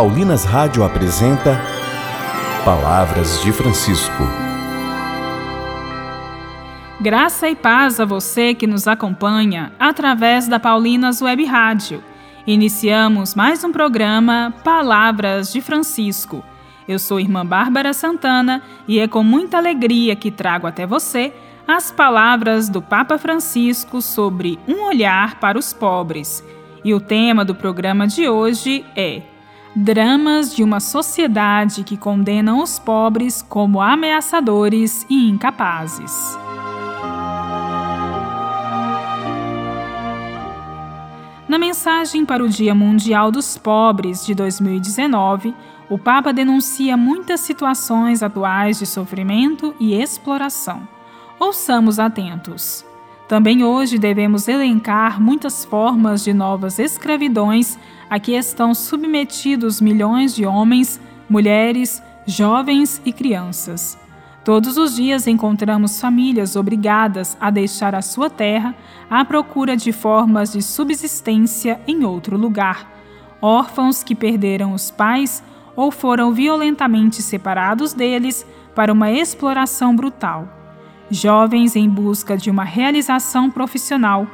Paulinas Rádio apresenta Palavras de Francisco. Graça e paz a você que nos acompanha através da Paulinas Web Rádio. Iniciamos mais um programa Palavras de Francisco. Eu sou irmã Bárbara Santana e é com muita alegria que trago até você as palavras do Papa Francisco sobre um olhar para os pobres. E o tema do programa de hoje é Dramas de uma sociedade que condenam os pobres como ameaçadores e incapazes. Na mensagem para o Dia Mundial dos Pobres de 2019, o Papa denuncia muitas situações atuais de sofrimento e exploração. Ouçamos atentos. Também hoje devemos elencar muitas formas de novas escravidões a que estão submetidos milhões de homens, mulheres, jovens e crianças. Todos os dias encontramos famílias obrigadas a deixar a sua terra à procura de formas de subsistência em outro lugar, órfãos que perderam os pais ou foram violentamente separados deles para uma exploração brutal, jovens em busca de uma realização profissional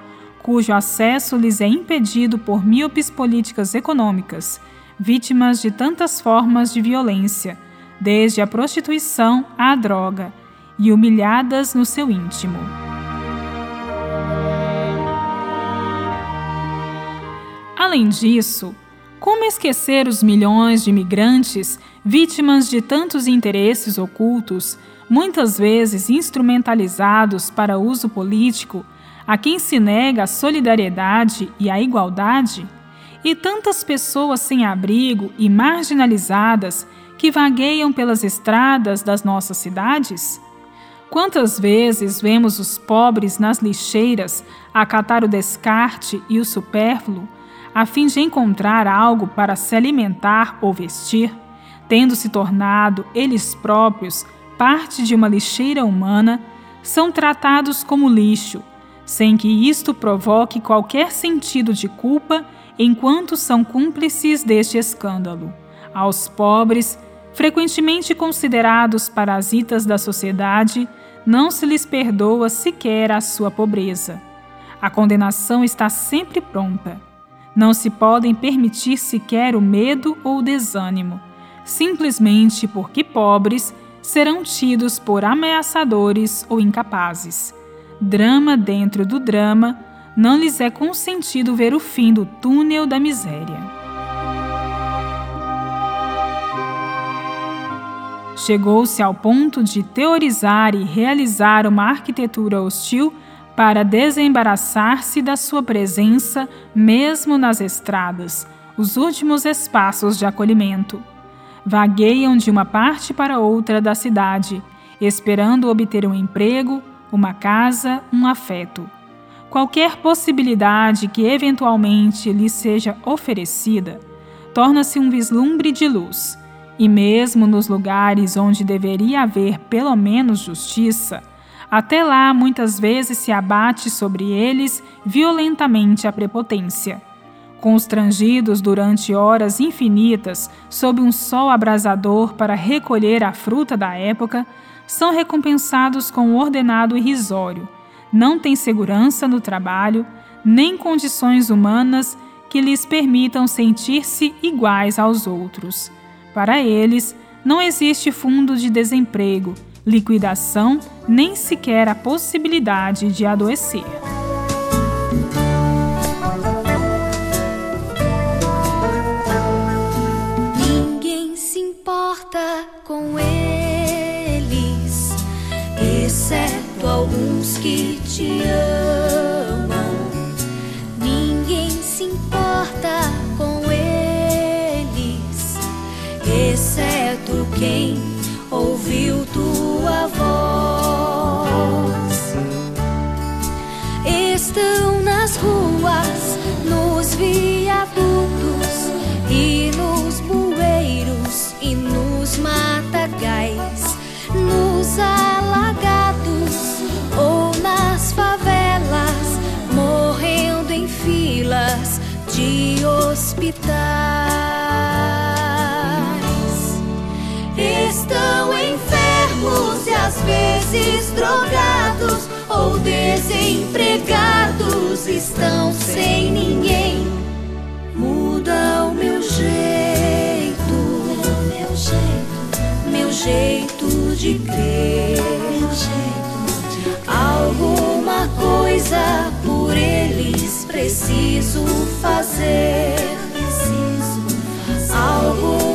cujo acesso lhes é impedido por míopes políticas econômicas, vítimas de tantas formas de violência desde a prostituição à droga, e humilhadas no seu íntimo. Além disso, como esquecer os milhões de imigrantes vítimas de tantos interesses ocultos, muitas vezes instrumentalizados para uso político, a quem se nega a solidariedade e a igualdade? E tantas pessoas sem abrigo e marginalizadas que vagueiam pelas estradas das nossas cidades? Quantas vezes vemos os pobres nas lixeiras acatar o descarte e o supérfluo, a fim de encontrar algo para se alimentar ou vestir, tendo se tornado eles próprios parte de uma lixeira humana, são tratados como lixo, sem que isto provoque qualquer sentido de culpa enquanto são cúmplices deste escândalo. Aos pobres frequentemente considerados parasitas da sociedade, não se lhes perdoa sequer a sua pobreza. A condenação está sempre pronta. Não se podem permitir sequer o medo ou o desânimo, simplesmente porque pobres serão tidos por ameaçadores ou incapazes. Drama dentro do drama, não lhes é consentido ver o fim do túnel da miséria. Chegou-se ao ponto de teorizar e realizar uma arquitetura hostil para desembaraçar-se da sua presença, mesmo nas estradas, os últimos espaços de acolhimento. Vagueiam de uma parte para outra da cidade, esperando obter um emprego, uma casa, um afeto. Qualquer possibilidade que eventualmente lhe seja oferecida torna-se um vislumbre de luz e mesmo nos lugares onde deveria haver pelo menos justiça, até lá muitas vezes se abate sobre eles violentamente a prepotência. Constrangidos durante horas infinitas sob um sol abrasador para recolher a fruta da época, são recompensados com um ordenado irrisório. Não têm segurança no trabalho, nem condições humanas que lhes permitam sentir-se iguais aos outros. Para eles, não existe fundo de desemprego, liquidação, nem sequer a possibilidade de adoecer. Importa com eles, exceto alguns que te amam. Ninguém se importa exceto quem ouviu vezes drogados ou desempregados, estão sem ninguém. Muda o meu jeito, meu jeito, meu jeito de crer. Alguma coisa por eles preciso fazer. Alguma coisa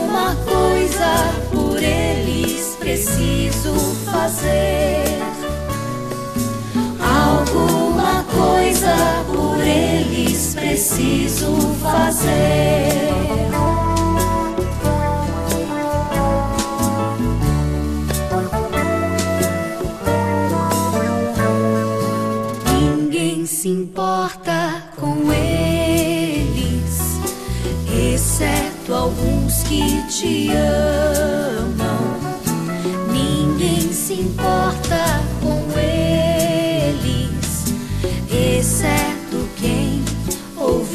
preciso fazer. Alguma coisa por eles preciso fazer. Ninguém se importa com eles, exceto alguns que te amam.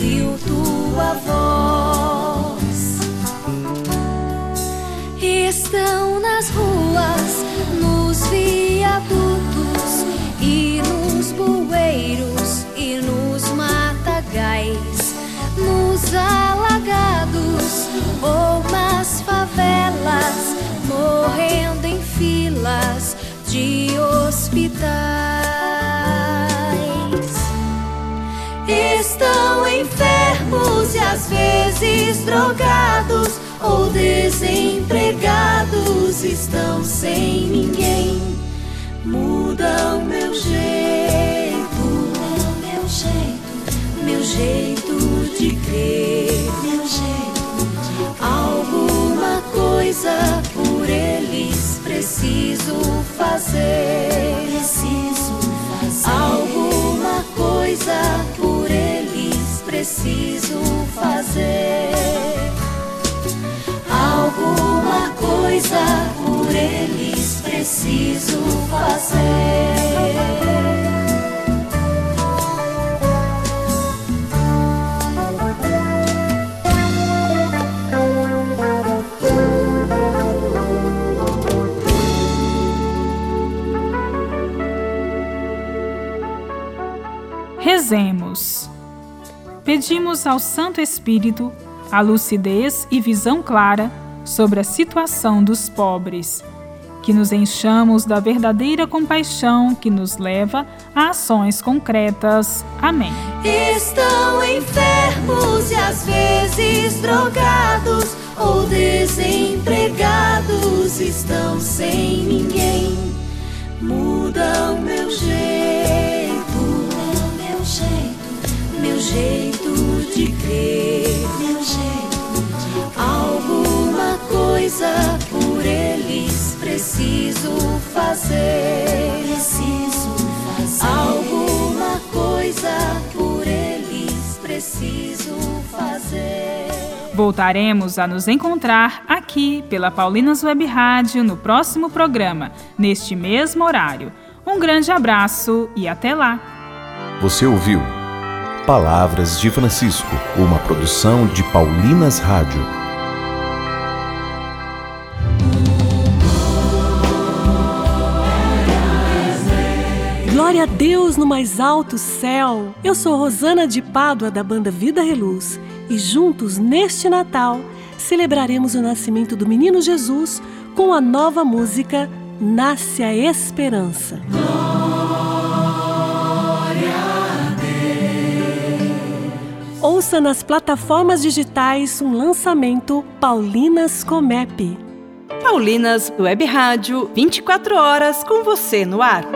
Ouviu tua voz. Estão às vezes drogados ou desempregados, estão sem ninguém. Muda o meu jeito, meu jeito, meu jeito de crer, meu jeito. Alguma coisa por eles preciso fazer, coisa por eles preciso fazer. Rezemos. Pedimos ao Santo Espírito a lucidez e visão clara sobre a situação dos pobres, que nos enchamos da verdadeira compaixão que nos leva a ações concretas. Amém. Estão enfermos e às vezes drogados ou desempregados, estão sem ninguém. Muda o meu jeito, meu jeito, meu jeito de crer, preciso fazer, preciso fazer. Alguma coisa por eles preciso fazer. Voltaremos a nos encontrar aqui pela Paulinas Web Rádio no próximo programa, neste mesmo horário. Um grande abraço e até lá! Você ouviu Palavras de Francisco, uma produção de Paulinas Rádio. Glória a Deus no mais alto céu. Eu sou Rosana de Pádua da banda Vida Reluz e juntos neste Natal celebraremos o nascimento do menino Jesus com a nova música Nasce a Esperança. Ouça nas plataformas digitais um lançamento Paulinas Comep. Paulinas Web Rádio, 24 horas com você no ar.